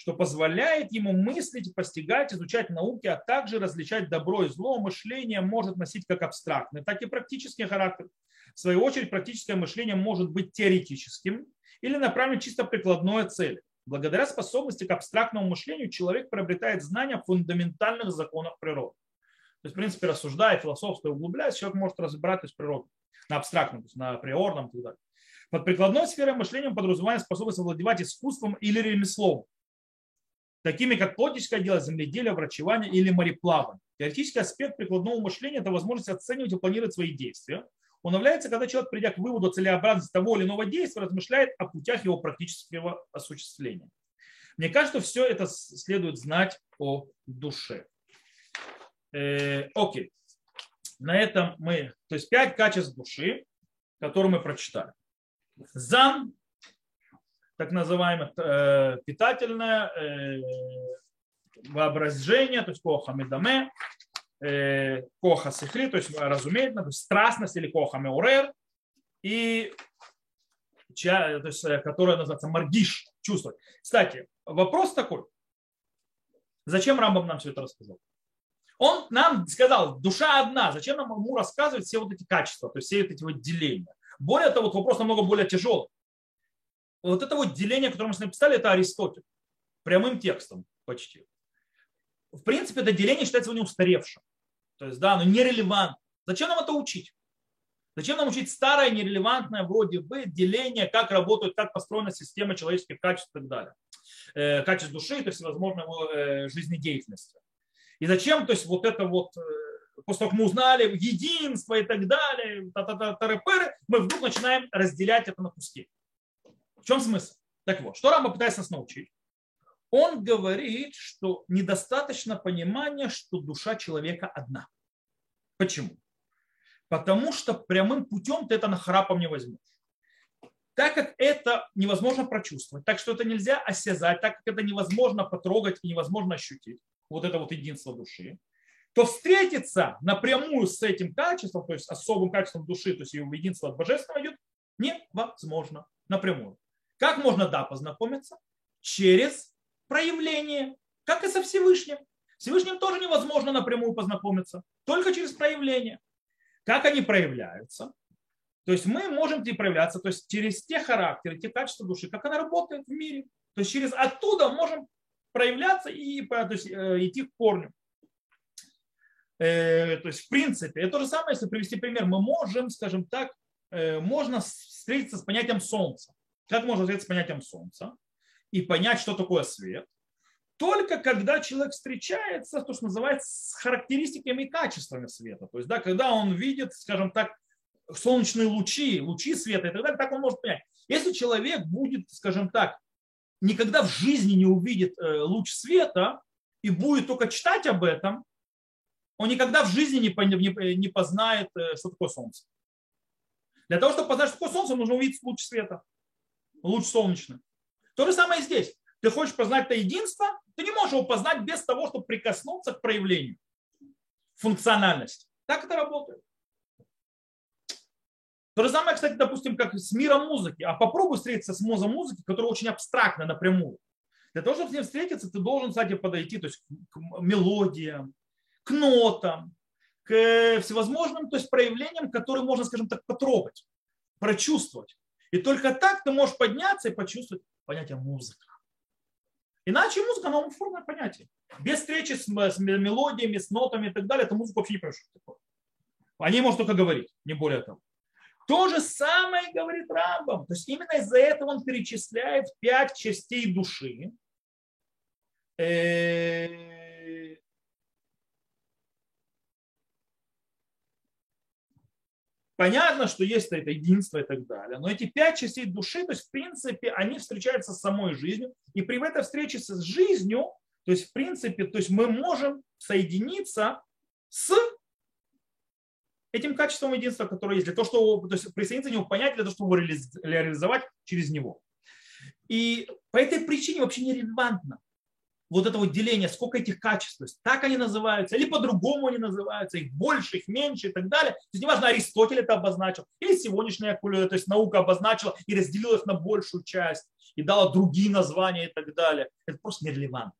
что позволяет ему мыслить, постигать, изучать науки, а также различать добро и зло. Мышление может носить как абстрактный, так и практический характер. В свою очередь, практическое мышление может быть теоретическим или направлено чисто прикладной цели. Благодаря способности к абстрактному мышлению человек приобретает знания фундаментальных законах природы. То есть, в принципе, рассуждая, философствуя, углубляясь, человек может разобрать из природы на абстрактном, то есть на приорном и так далее. Под прикладной сферой мышления подразумевается способность овладевать искусством или ремеслом, такими как плотническое дело, земледелие, врачевание или мореплавание. Теоретический аспект прикладного мышления – это возможность оценивать и планировать свои действия. Он является, когда человек, придя к выводу целесообразности того или иного действия, размышляет о путях его практического осуществления. Мне кажется, все это следует знать о душе. Э, окей. На этом мы, то есть пять качеств души, которые мы прочитали. Зам так называемое э, питательное э, воображение, то есть коха медаме, э, коха сихри, то есть разумеется, то есть страстность или коха меурер, и то есть, которая называется маргиш, чувство. Кстати, вопрос такой. Зачем Рамбам нам все это рассказал? Он нам сказал, душа одна, зачем нам ему рассказывать все вот эти качества, то есть все эти вот деления. Более того, вот вопрос намного более тяжелый вот это вот деление, которое мы написали, это Аристотель. Прямым текстом почти. В принципе, это деление считается у него устаревшим. То есть, да, оно нерелевантно. Зачем нам это учить? Зачем нам учить старое, нерелевантное, вроде бы, деление, как работают, как построена система человеческих качеств и так далее. Э, качеств души, то есть, возможно, его э, жизнедеятельности. И зачем, то есть, вот это вот, э, после того, как мы узнали единство и так далее, та -та -та мы вдруг начинаем разделять это на куски. В чем смысл? Так вот, что Рамба пытается нас научить? Он говорит, что недостаточно понимания, что душа человека одна. Почему? Потому что прямым путем ты это нахрапом не возьмешь. Так как это невозможно прочувствовать, так что это нельзя осязать, так как это невозможно потрогать и невозможно ощутить, вот это вот единство души, то встретиться напрямую с этим качеством, то есть особым качеством души, то есть его единство от божественного идет, невозможно напрямую. Как можно, да, познакомиться? Через проявление, как и со Всевышним. Всевышним тоже невозможно напрямую познакомиться, только через проявление. Как они проявляются? То есть мы можем проявляться то есть через те характеры, те качества души, как она работает в мире. То есть через оттуда можем проявляться и то есть, э, идти к корню. Э, то есть в принципе, это то же самое, если привести пример, мы можем, скажем так, э, можно встретиться с понятием солнца. Как можно встретиться с понятием солнца и понять, что такое свет? Только когда человек встречается, то, что называется, с характеристиками и качествами света. То есть, да, когда он видит, скажем так, солнечные лучи, лучи света и так далее, так он может понять. Если человек будет, скажем так, никогда в жизни не увидит э, луч света и будет только читать об этом, он никогда в жизни не познает, э, что такое солнце. Для того, чтобы познать, что такое солнце, нужно увидеть луч света луч солнечный. То же самое здесь. Ты хочешь познать это единство, ты не можешь его познать без того, чтобы прикоснуться к проявлению функциональности. Так это работает. То же самое, кстати, допустим, как с миром музыки. А попробуй встретиться с мозом музыки, которая очень абстрактна напрямую. Для того, чтобы с ним встретиться, ты должен, кстати, подойти то есть, к мелодиям, к нотам, к всевозможным то есть, проявлениям, которые можно, скажем так, потрогать, прочувствовать. И только так ты можешь подняться и почувствовать понятие музыка. Иначе музыка, она умформное понятие. Без встречи с, с мелодиями, с нотами и так далее, это музыка вообще не такое. О ней может только говорить, не более того. То же самое говорит Рамбам. То есть именно из-за этого он перечисляет пять частей души. Э, понятно, что есть это единство и так далее, но эти пять частей души, то есть в принципе, они встречаются с самой жизнью, и при этой встрече с жизнью, то есть в принципе, то есть мы можем соединиться с этим качеством единства, которое есть, для того, чтобы то есть присоединиться к нему, понять, для того, чтобы его реализовать через него. И по этой причине вообще не релевантно вот это вот деление, сколько этих качеств, то есть так они называются, или по-другому они называются, их больше, их меньше и так далее. То есть неважно, Аристотель это обозначил, или сегодняшняя то есть наука обозначила и разделила их на большую часть, и дала другие названия и так далее. Это просто нерелевантно.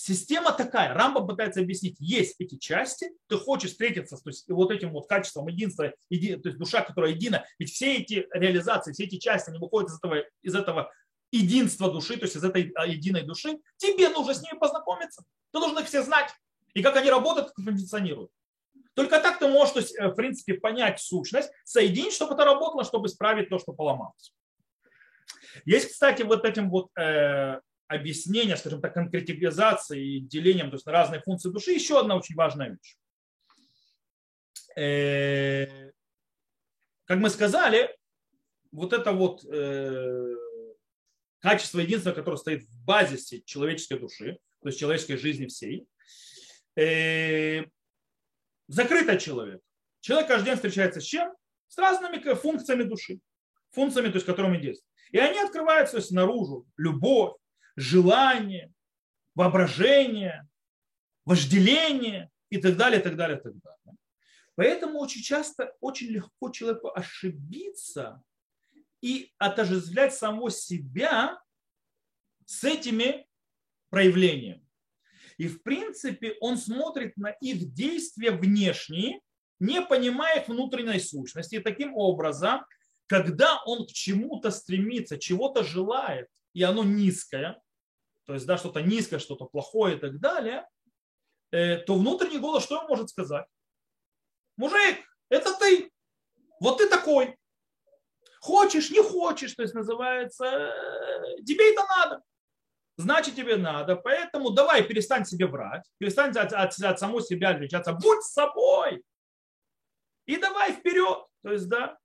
Система такая, Рамба пытается объяснить, есть эти части, ты хочешь встретиться то есть, вот этим вот качеством единства, еди, то есть душа, которая едина, ведь все эти реализации, все эти части, они выходят из этого, из этого единства души, то есть из этой а, единой души, тебе нужно с ними познакомиться, ты должен их все знать, и как они работают, как функционируют. Только так ты можешь, то есть, э, в принципе, понять сущность, соединить, чтобы это работало, чтобы исправить то, что поломалось. Есть, кстати, вот этим вот э, объяснение, скажем так, конкретизацией, делением, то есть на разные функции души, еще одна очень важная вещь. Э, как мы сказали, вот это вот э, качество единства, которое стоит в базисе человеческой души, то есть человеческой жизни всей, э, закрытый человек. Человек каждый день встречается с чем? С разными функциями души, функциями, то есть которыми действует. И они открываются то наружу. Любовь, желание, воображение, вожделение и так далее, так далее, так далее. Поэтому очень часто очень легко человеку ошибиться и отождествлять самого себя с этими проявлениями. И в принципе он смотрит на их действия внешние, не понимая их внутренней сущности. И таким образом, когда он к чему-то стремится, чего-то желает, и оно низкое, то есть да, что-то низкое, что-то плохое и так далее, э, то внутренний голос что он может сказать? Мужик, это ты. Вот ты такой. Хочешь, не хочешь, то есть называется, э, тебе это надо. Значит, тебе надо. Поэтому давай перестань себе врать, перестань от, от, от самого себя отличаться. Будь собой. И давай вперед. То есть, да,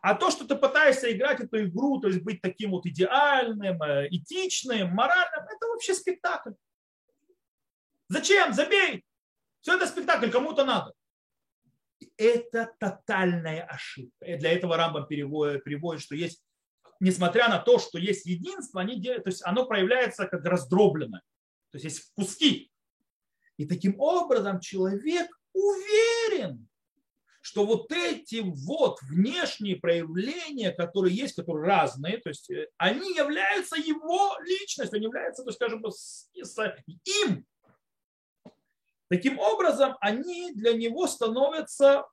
а то, что ты пытаешься играть эту игру, то есть быть таким вот идеальным, э, этичным, моральным, это вообще спектакль. Зачем? Забей. Все это спектакль, кому-то надо. Это тотальная ошибка. И для этого Рамбам переводит, переводит, что есть, несмотря на то, что есть единство, они делают, то есть оно проявляется как раздробленное. То есть есть куски. И таким образом человек уверен, что вот эти вот внешние проявления, которые есть, которые разные, то есть э, они являются его личностью, они являются, то есть, скажем, им. Таким образом, они для него становятся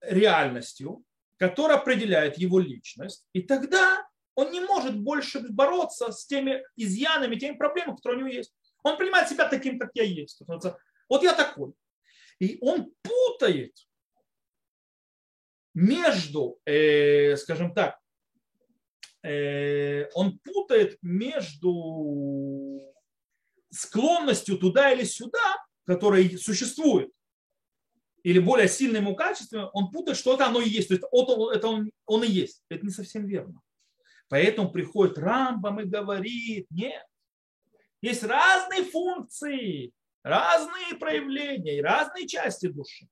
реальностью, которая определяет его личность. И тогда он не может больше бороться с теми изъянами, теми проблемами, которые у него есть. Он принимает себя таким, как я есть. Вот я такой. И он путает между, э, скажем так, э, он путает между склонностью туда или сюда, которая существует, или более сильным качеством, он путает, что это оно и есть. То есть это он, он и есть. Это не совсем верно. Поэтому приходит Рамбам и говорит, нет, есть разные функции, разные проявления разные части души.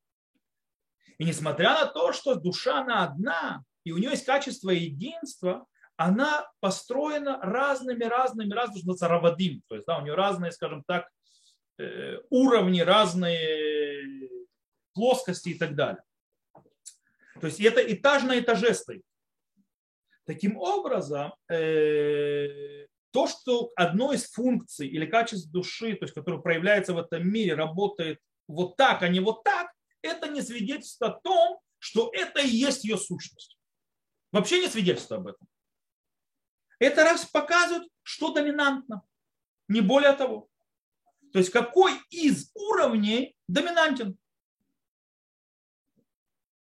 И несмотря на то, что душа она одна, и у нее есть качество единства, она построена разными, разными, разными, равадим. То есть да, у нее разные, скажем так, э, уровни, разные плоскости и так далее. То есть это этаж на этаже стоит. Таким образом, э, то, что одно из функций или качеств души, то есть, которое проявляется в этом мире, работает вот так, а не вот так, это не свидетельство о том, что это и есть ее сущность. Вообще не свидетельство об этом. Это раз показывает, что доминантно. Не более того. То есть какой из уровней доминантен?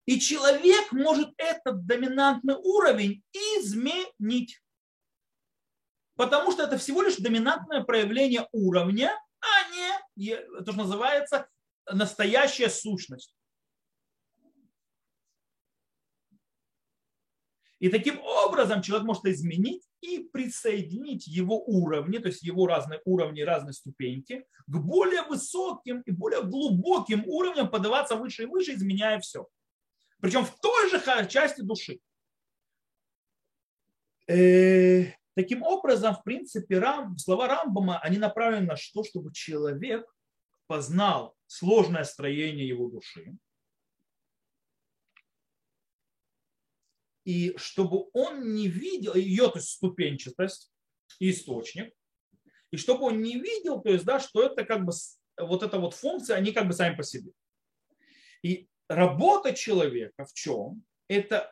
И человек может этот доминантный уровень изменить. Потому что это всего лишь доминантное проявление уровня, а не то, что называется настоящая сущность. И таким образом человек может изменить и присоединить его уровни, то есть его разные уровни, разные ступеньки, к более высоким и более глубоким уровням подаваться выше и выше, изменяя все. Причем в той же части души. Э, таким образом, в принципе, Рам, слова Рамбама, они направлены на то, чтобы человек познал сложное строение его души, и чтобы он не видел ее, то есть ступенчатость, источник, и чтобы он не видел, то есть, да, что это как бы вот эта вот функция, они как бы сами по себе. И работа человека в чем? Это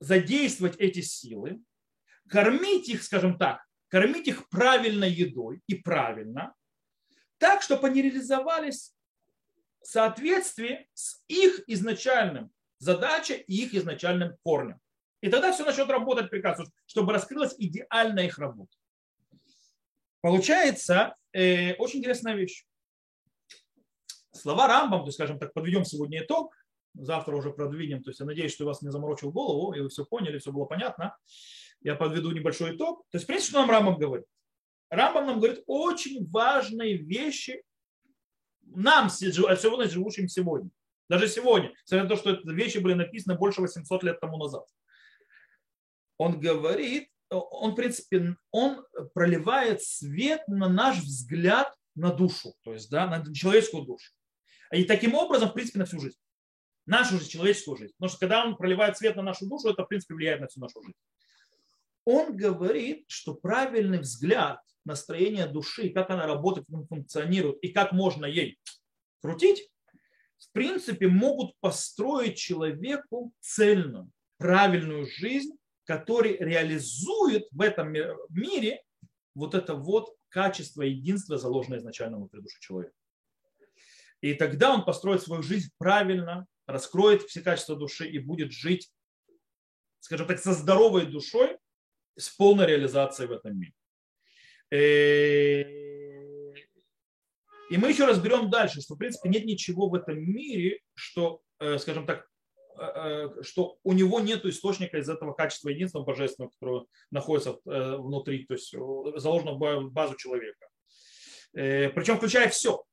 задействовать эти силы, кормить их, скажем так, кормить их правильной едой и правильно, так, чтобы они реализовались в соответствии с их изначальным задача и их изначальным корнем. И тогда все начнет работать прекрасно, чтобы раскрылась идеальная их работа. Получается э, очень интересная вещь. Слова Рамбам, то есть, скажем так, подведем сегодня итог, завтра уже продвинем, то есть я надеюсь, что я вас не заморочил голову, и вы все поняли, все было понятно. Я подведу небольшой итог. То есть, в принципе, что нам Рамбам говорит? Рамбам нам говорит очень важные вещи нам, сегодня живущим сегодня. Даже сегодня, несмотря на то, что эти вещи были написаны больше 800 лет тому назад. Он говорит, он, в принципе, он проливает свет на наш взгляд на душу, то есть да, на человеческую душу. И таким образом, в принципе, на всю жизнь. Нашу же человеческую жизнь. Потому что когда он проливает свет на нашу душу, это, в принципе, влияет на всю нашу жизнь. Он говорит, что правильный взгляд настроение души, как она работает, как она функционирует и как можно ей крутить, в принципе, могут построить человеку цельную, правильную жизнь, который реализует в этом мире вот это вот качество единства, заложенное изначально внутри души человека. И тогда он построит свою жизнь правильно, раскроет все качества души и будет жить, скажем так, со здоровой душой, с полной реализацией в этом мире. Э, и мы еще разберем дальше, что, в принципе, нет ничего в этом мире, что, э, скажем так, э, что у него нет источника из этого качества единства божественного, которое находится внутри, то есть заложено в базу человека. Причем включая все.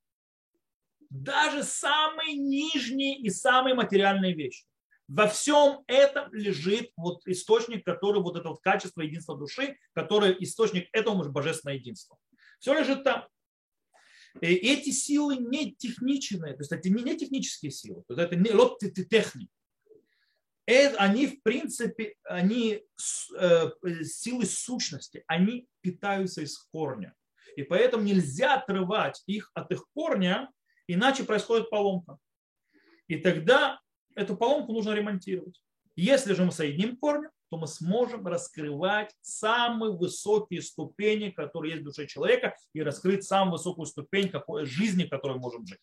Даже самые нижние и самые материальные вещи. Во всем этом лежит вот источник, который вот это вот качество единства души, который источник этого божественного единства. Все лежит там. И эти силы не техничные, то есть это не технические силы, то есть это не лот техник. Они, в принципе, они э, силы сущности, они питаются из корня. И поэтому нельзя отрывать их от их корня, иначе происходит поломка. И тогда эту поломку нужно ремонтировать. Если же мы соединим корни, то мы сможем раскрывать самые высокие ступени, которые есть в душе человека, и раскрыть самую высокую ступень какой жизни, в которой можем жить.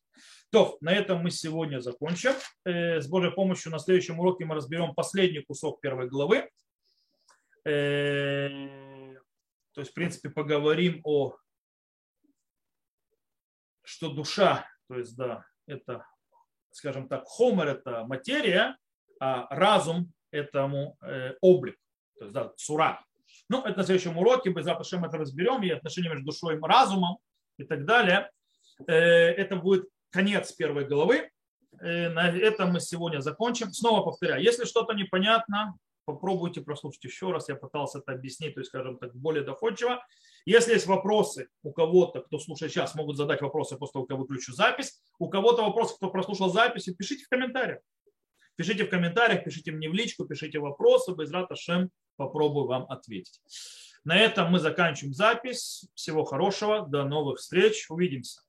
То, на этом мы сегодня закончим. Э, с Божьей помощью на следующем уроке мы разберем последний кусок первой главы. Э, то есть, в принципе, поговорим о, что душа, то есть, да, это, скажем так, хомер – это материя, а разум этому э, облик, то есть да, сура. Ну, это на следующем уроке, без мы это разберем, и отношения между душой и разумом и так далее. Э, это будет конец первой главы. Э, на этом мы сегодня закончим. Снова повторяю, если что-то непонятно, попробуйте прослушать еще раз. Я пытался это объяснить, то есть, скажем так, более доходчиво. Если есть вопросы у кого-то, кто слушает сейчас, могут задать вопросы после того, как я выключу запись. У кого-то вопросы, кто прослушал запись, пишите в комментариях. Пишите в комментариях, пишите мне в личку, пишите вопросы, без Шем попробую вам ответить. На этом мы заканчиваем запись. Всего хорошего, до новых встреч, увидимся.